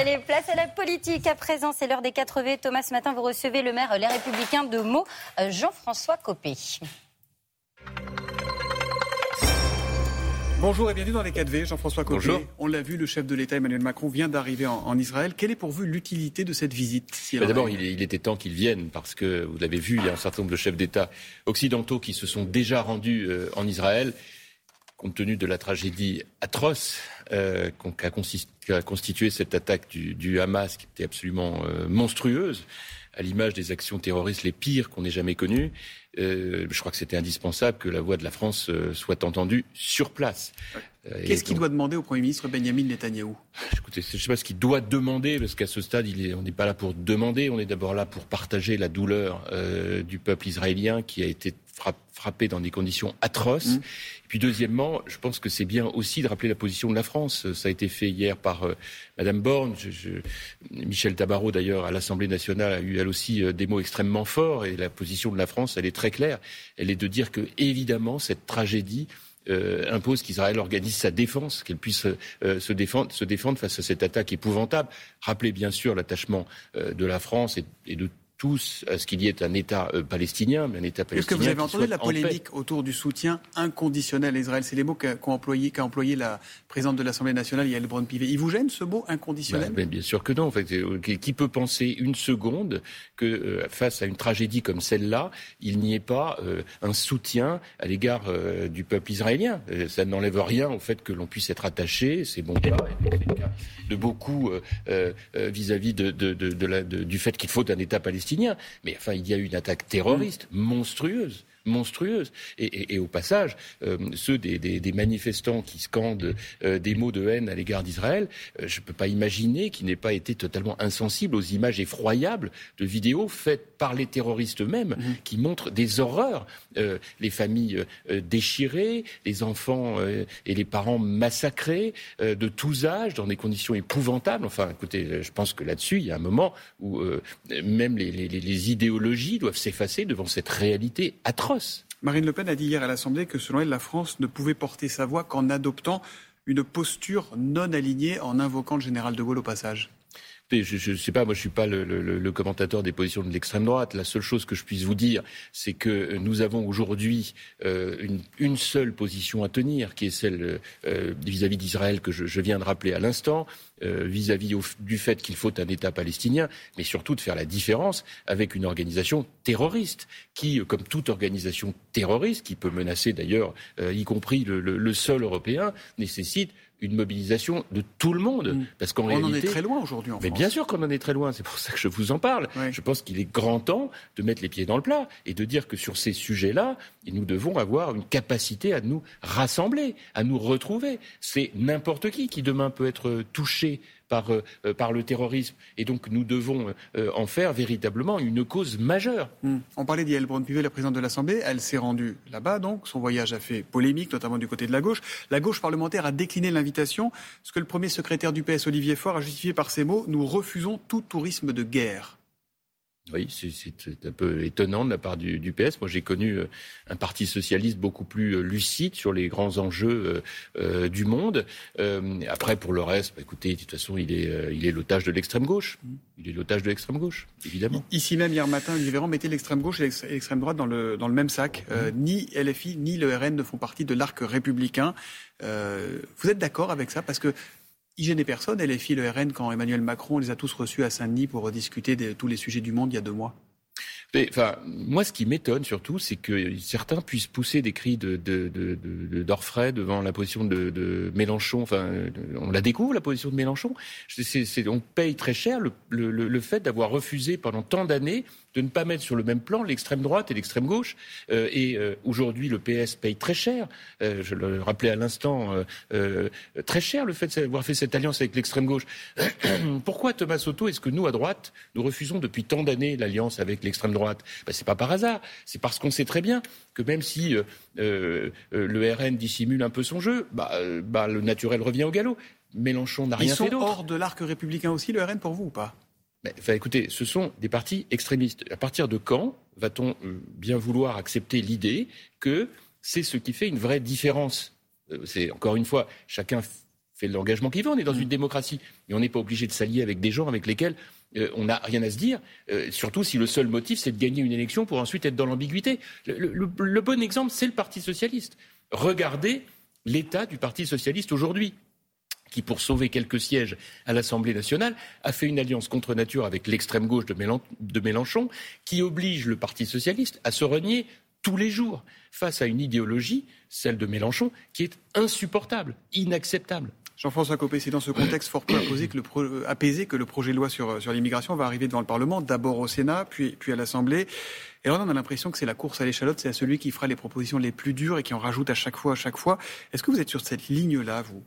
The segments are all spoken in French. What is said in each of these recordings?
Allez, place à la politique. À présent, c'est l'heure des 4 V. Thomas, ce matin, vous recevez le maire Les Républicains de Meaux, euh, Jean-François Copé. Bonjour et bienvenue dans les 4V, Jean-François Copé. On l'a vu, le chef de l'État Emmanuel Macron vient d'arriver en, Israël. Quelle est pour vous l'utilité de cette visite bah, D'abord, il, était temps qu'il vienne parce que, vous l'avez vu, il y a un certain nombre de chefs d'État occidentaux qui se sont déjà rendus euh, en Israël compte tenu de la tragédie atroce euh, qu'a constitué cette attaque du, Hamas, qui était absolument euh, monstrueuse, à l'image des actions terroristes les pires qu'on ait jamais connues, euh, je crois que c'était indispensable que la voix de la France euh, soit entendue sur place. Euh, Qu'est-ce qu'il doit demander au Premier ministre Benjamin Netanyahou? Écoutez, je ne sais pas ce qu'il doit demander, parce qu'à ce stade, il est, on n'est pas là pour demander, on est d'abord là pour partager la douleur du peuple israélien qui a été frappé dans des conditions atroces. Mmh. Et puis deuxièmement, je pense que c'est bien aussi de rappeler la position de la France. Ça a été fait hier par euh, Madame Borne. Michel Tabarot, d'ailleurs, à l'Assemblée nationale, a eu elle aussi euh, des mots extrêmement forts. Et la position de la France, elle est très claire. Elle est de dire que, évidemment, cette tragédie euh, impose qu'Israël organise sa défense, qu'elle puisse se, défendre, se, défendre, face à cette attaque épouvantable. Rappelez bien sûr l'attachement de la France et, et de tous à ce qu'il y ait un État euh, palestinien, mais un État palestinien. Est-ce que vous avez entendu la polémique autour du soutien inconditionnel à Israël? C'est les mots qu'a employé, employé, la présidente de l'Assemblée nationale, Yael Braun-Pivet. Il vous gêne ce mot inconditionnel? Ben, Bien sûr que non. En fait, euh, qui peut penser une seconde que euh, face à une tragédie comme celle-là, il n'y ait pas un soutien à l'égard du peuple israélien? Ça n'enlève rien au fait que l'on puisse être attaché. C'est bon cas, de beaucoup vis-à-vis de, du fait qu'il faut un État palestinien mais enfin, il y a eu une attaque terroriste monstrueuse monstrueuse. Et, au passage, euh, ceux des, manifestants qui scandent euh, des mots de haine à l'égard d'Israël, euh, je ne peux pas imaginer qu'ils n'aient pas été totalement insensibles aux images effroyables de vidéos faites par les terroristes eux-mêmes, mmh. qui montrent des horreurs. les familles déchirées, les enfants et les parents massacrés de tous âges, dans des conditions épouvantables. Enfin, écoutez, je pense que là-dessus, il y a un moment où même les idéologies doivent s'effacer devant cette réalité atroce. Marine Le Pen a dit hier à l'Assemblée que selon elle, la France ne pouvait porter sa voix qu'en adoptant une posture non alignée en invoquant le général de Gaulle au passage. Je ne sais pas, moi je suis pas le, commentateur des positions de l'extrême droite. La seule chose que je puisse vous dire, c'est que nous avons aujourd'hui euh, une, seule position à tenir, qui est celle euh, vis-à-vis d'Israël que je, viens de rappeler à l'instant, euh, vis-à-vis du fait qu'il faut un État palestinien, mais surtout de faire la différence avec une organisation terroriste, qui, comme toute organisation terroriste, qui peut menacer d'ailleurs, y compris le, le sol européen, nécessite une mobilisation de tout le monde. Mm. Parce qu'en On en est très loin aujourd'hui en Mais bien sûr qu'on en est très loin, c'est pour ça que je vous en parle. Je pense qu'il est grand temps de mettre les pieds dans le plat et de dire que sur ces sujets-là, nous devons avoir une capacité à nous rassembler, à nous retrouver. C'est n'importe qui qui demain peut être touché par, euh, euh, par le terrorisme. Et donc nous devons euh, en faire véritablement une cause majeure. Hmm. On parlait d'Yael Braun-Pivet, la présidente de l'Assemblée. Elle s'est rendue là-bas, donc. Son voyage a fait polémique, notamment du côté de la gauche. La gauche parlementaire a décliné l'invitation, ce que le premier secrétaire du PS, Olivier Faure, a justifié par ces mots. Nous refusons tout tourisme de guerre. Oui, c'est un peu étonnant de la part du, PS. Moi, j'ai connu euh, un parti socialiste beaucoup plus euh, lucide sur les grands enjeux euh, du monde. après, pour le reste, bah, écoutez, de toute façon, il est, il est l'otage de l'extrême gauche. Il est l'otage de l'extrême gauche, évidemment. Ici même, hier matin, Olivier Véran mettait l'extrême gauche et l'extrême droite dans le, dans le même sac. Mmh. ni LFI ni le RN ne font partie de l'arc républicain. vous êtes d'accord avec ça? Parce que il gênait personne, LFI, le RN, quand Emmanuel Macron les a tous reçus à Saint-Denis pour discuter de tous les sujets du monde il y a deux mois moi, ce qui m'étonne surtout, c'est que certains puissent pousser des cris de, devant la position de, Mélenchon. Enfin, on la découvre, la position de Mélenchon. On paye très cher le, fait d'avoir refusé pendant tant d'années de ne pas mettre sur le même plan l'extrême droite et l'extrême gauche. Euh, et euh, aujourd'hui, le PS paye très cher. Euh, je le rappelais à l'instant, très cher le fait d'avoir fait cette alliance avec l'extrême gauche. Pourquoi Thomas Soto est-ce que nous à droite nous refusons depuis tant d'années l'alliance avec l'extrême droite? Ben, C'est pas par hasard. C'est parce qu'on sait très bien que même si le RN dissimule un peu son jeu, bah, bah, le naturel revient au galop. Mélenchon n'a rien fait d'autre. Ils sont hors de l'arc républicain aussi, le RN, pour vous ou pas? Écoutez, ce sont des partis extrémistes. À partir de quand va-t-on euh, bien vouloir accepter l'idée que c'est ce qui fait une vraie différence? Euh, C'est encore une fois, chacun fait l'engagement qu'il veut. On est dans une démocratie, mais on n'est pas obligé de s'allier avec des gens avec lesquels euh, on n'a rien à se dire, euh, surtout si le seul motif c'est de gagner une élection pour ensuite être dans l'ambiguïté. Le, bon exemple, c'est le Parti socialiste. Regardez l'état du Parti socialiste aujourd'hui qui, pour sauver quelques sièges à l'Assemblée nationale, a fait une alliance contre nature avec l'extrême gauche de Mélenchon, qui oblige le Parti socialiste à se renier tous les jours face à une idéologie, celle de Mélenchon, qui est insupportable, inacceptable. Jean-François Copé, c'est dans ce contexte fort peu apaisé que, le projet de loi sur, l'immigration va arriver devant le Parlement, d'abord au Sénat, puis, à l'Assemblée. Et là, on a l'impression que c'est la course à l'échalote, c'est à celui qui fera les propositions les plus dures et qui en rajoute à chaque fois, à chaque fois. Est-ce que vous êtes sur cette ligne-là, vous?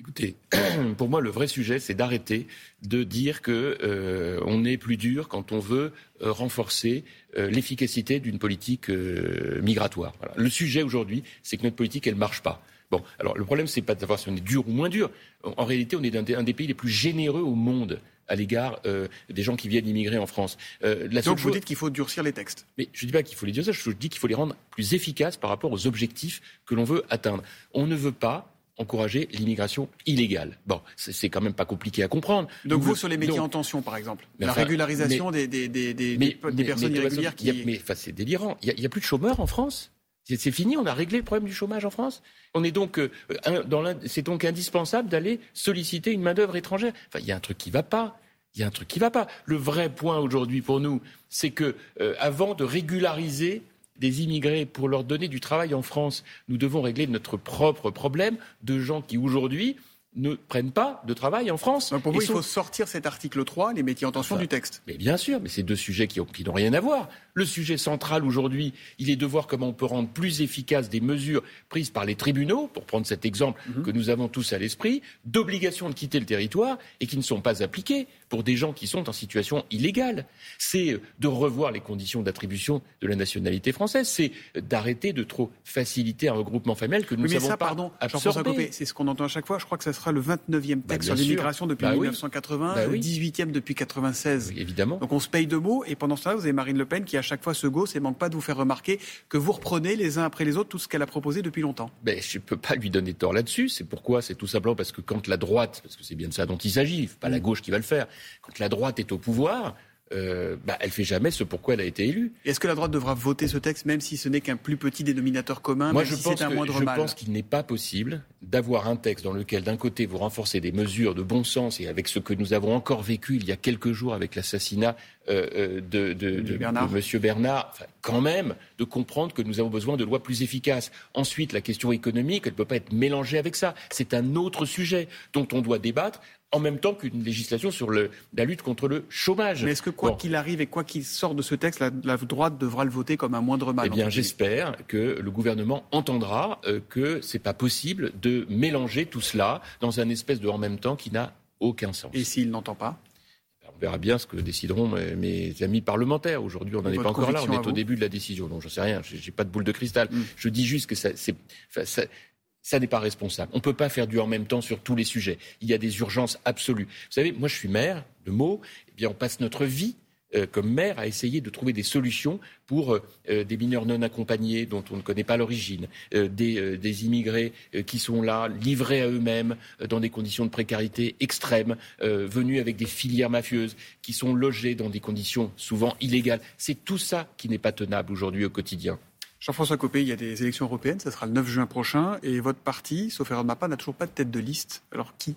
Écoutez, pour moi, le vrai sujet, c'est d'arrêter de dire que euh, on est plus dur quand on veut euh, renforcer euh, l'efficacité d'une politique migratoire. Le sujet aujourd'hui, c'est que notre politique, elle marche pas. Bon, alors le problème, c'est pas de savoir si on est dur ou moins dur. En, réalité, on est un des, pays les plus généreux au monde à l'égard des gens qui viennent immigrer en France. la Donc vous dites qu'il faut durcir les textes. Mais je ne dis pas qu'il faut les durcir, je dis qu'il faut les rendre plus efficaces par rapport aux objectifs que l'on veut atteindre. On ne veut pas encourager l'immigration illégale. Bon, c'est quand même pas compliqué à comprendre. Donc vous, sur les métiers en tension, par exemple, la régularisation des, des, des, des, personnes irrégulières qui... mais c'est délirant. Il n'y a, plus de chômeurs en France c'est fini, on a réglé le problème du chômage en France. On est donc, euh, c'est donc indispensable d'aller solliciter une main d'œuvre étrangère. Il y a un truc qui ne va pas. Il y a un truc qui va pas. Le vrai point aujourd'hui pour nous, c'est que euh, avant de régulariser des immigrés pour leur donner du travail en France, nous devons régler notre propre problème de gens qui aujourd'hui ne prennent pas de travail en France. pour vous, il faut sortir cet article 3, les métiers en tension du texte. Mais bien sûr, mais c'est deux sujets qui n'ont rien à voir. Le sujet central aujourd'hui, il est de voir comment on peut rendre plus efficaces des mesures prises par les tribunaux, pour prendre cet exemple mhm. que nous avons tous à l'esprit, d'obligation de quitter le territoire et qui ne sont pas appliquées pour des gens qui sont en situation illégale. C'est de revoir les conditions d'attribution de la nationalité française. C'est d'arrêter de trop faciliter un regroupement familial que nous oui, mais ça, pas pardon, C'est ce qu'on entend à chaque fois. Je crois que ce sera le 29e bah, texte sur l'immigration depuis 1980, bah le 18e depuis 96. évidemment. Donc on se paye de mots et pendant ce temps-là, vous avez Marine Le Pen qui a chaque fois se gosse et manque pas de vous faire remarquer que vous reprenez les uns après les autres tout ce qu'elle a proposé depuis longtemps. Ben, je ne peux pas lui donner tort là-dessus. C'est pourquoi? C'est tout simplement parce que quand la droite, parce que c'est bien de ça dont il s'agit, pas la mm. gauche qui va le faire, quand la droite est au pouvoir, euh, bah, elle fait jamais ce pourquoi elle a été élue. Est-ce que la droite devra voter ce texte, même si ce n'est qu'un plus petit dénominateur commun, Moi, je si pense un je pense qu'il n'est pas possible d'avoir un texte dans lequel, d'un côté, vous renforcez des mesures de bon sens, et avec ce que nous avons encore vécu il y a quelques jours avec l'assassinat euh, euh, de, de, de, Bernard. M. Bernard, quand même, de comprendre que nous avons besoin de lois plus efficaces. Ensuite, la question économique, elle ne peut pas être mélangée avec ça. C'est un autre sujet dont on doit débattre en même temps qu'une législation sur le, la lutte contre le chômage. Mais est-ce que quoi qu'il arrive et quoi qu'il sorte de ce texte, la, droite devra le voter comme un moindre mal Eh bien, j'espère que le gouvernement entendra euh, que c'est pas possible de mélanger tout cela dans un espèce de en même temps qui n'a aucun sens. Et s'il n'entend pas? On verra bien ce que décideront mes, amis parlementaires. Aujourd'hui, on n'en est pas encore là. On est au début de la décision. Donc, je sais rien. J'ai pas de boule de cristal. Mm. Je dis juste que ça, ça, ça n'est pas responsable. On ne peut pas faire du en même temps sur tous les sujets. Il y a des urgences absolues. Vous savez, moi je suis maire de Meaux, eh bien on passe notre vie euh, comme maire à essayer de trouver des solutions pour euh, euh, des mineurs non accompagnés dont on ne connaît pas l'origine, des, des, immigrés qui sont là, livrés à eux-mêmes, dans des conditions de précarité extrêmes, venus avec des filières mafieuses, qui sont logés dans des conditions souvent illégales. C'est tout ça qui n'est pas tenable aujourd'hui au quotidien. Jean-François Copé, il y a des élections européennes, ça sera le 9 juin prochain, et votre parti, sauf erreur de ma part, n'a toujours pas de tête de liste. Alors qui?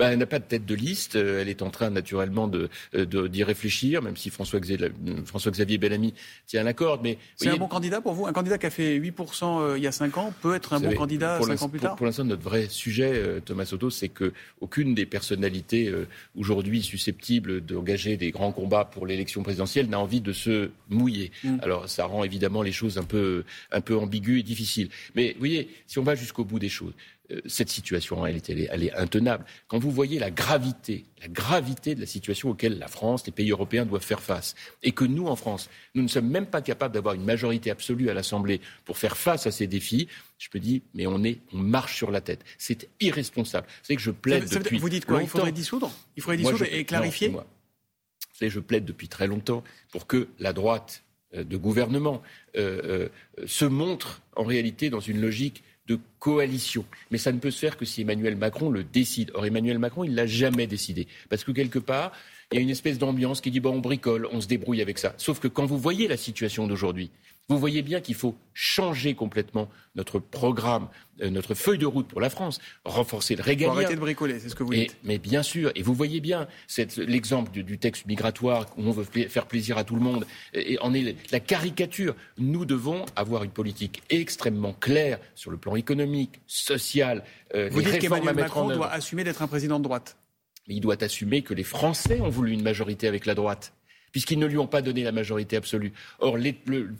Bah, elle n'a pas de tête de liste. Euh, elle est en train naturellement euh, de, d'y réfléchir, même si François Xavier, François Xavier Bellamy tient la corde. Mais c'est un bon candidat pour vous? Un candidat qui a fait 8% euh, il y a 5 ans peut être un bon candidat 5 ans plus tard? Pour, l'instant, notre vrai sujet, Thomas Soto, c'est que aucune des personnalités aujourd'hui susceptibles d'engager des grands combats pour l'élection présidentielle n'a envie de se mouiller. Mm. Alors ça rend évidemment les choses un peu un peu ambiguës et difficiles. Mais vous voyez, si on va jusqu'au bout des choses, euh, cette situation, elle est, elle est, intenable. Quand vous voyez la gravité, la gravité de la situation auquel la France, les pays européens doivent faire face, et que nous, en France, nous ne sommes même pas capables d'avoir une majorité absolue à l'Assemblée pour faire face à ces défis, je me dis, mais on est, on marche sur la tête. C'est irresponsable. C'est que je plaide depuis Vous dites quoi Il faudrait dissoudre? Il faudrait dissoudre et clarifier Vous savez, je plaide depuis très longtemps pour que la droite euh, de gouvernement euh, se montre en réalité dans une logique de coalition. Mais ça ne peut se faire que si Emmanuel Macron le décide. Or, Emmanuel Macron, il l'a jamais décidé. Parce que quelque part, il y a une espèce d'ambiance qui dit bon, on bricole, on se débrouille avec ça. Sauf que quand vous voyez la situation d'aujourd'hui, vous voyez bien qu'il faut changer complètement notre programme, euh, notre feuille de route pour la France, renforcer le régalien. arrêter de bricoler, c'est ce que vous dites. mais bien sûr, et vous voyez bien l'exemple du, du, texte migratoire où on veut faire plaisir à tout le monde, et en est la caricature. Nous devons avoir une politique extrêmement claire sur le plan économique, social. Euh, vous dites qu'Emmanuel Macron doit assumer d'être un président de droite. Il doit assumer que les Français ont voulu une majorité avec la droite puisqu'ils ne lui ont pas donné la majorité absolue. Or,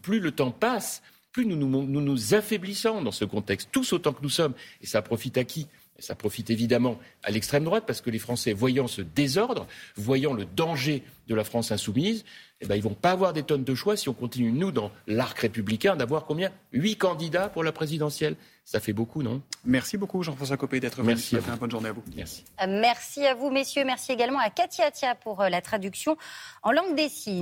plus le temps passe, plus nous nous, affaiblissons dans ce contexte, tous autant que nous sommes. Et ça profite à qui? Ça profite évidemment à l'extrême droite parce que les Français, voyant ce désordre, voyant le danger de la France insoumise, eh ben, vont pas avoir des tonnes de choix si on continue, nous, dans l'arc républicain, d'avoir combien? Huit candidats pour la présidentielle. Ça fait beaucoup, non? Merci beaucoup, Jean-François Copé, d'être venu. Merci. Une bonne journée à vous. Merci. Euh, merci à vous, messieurs. Merci également à Katia Atia pour euh, la traduction en langue des signes.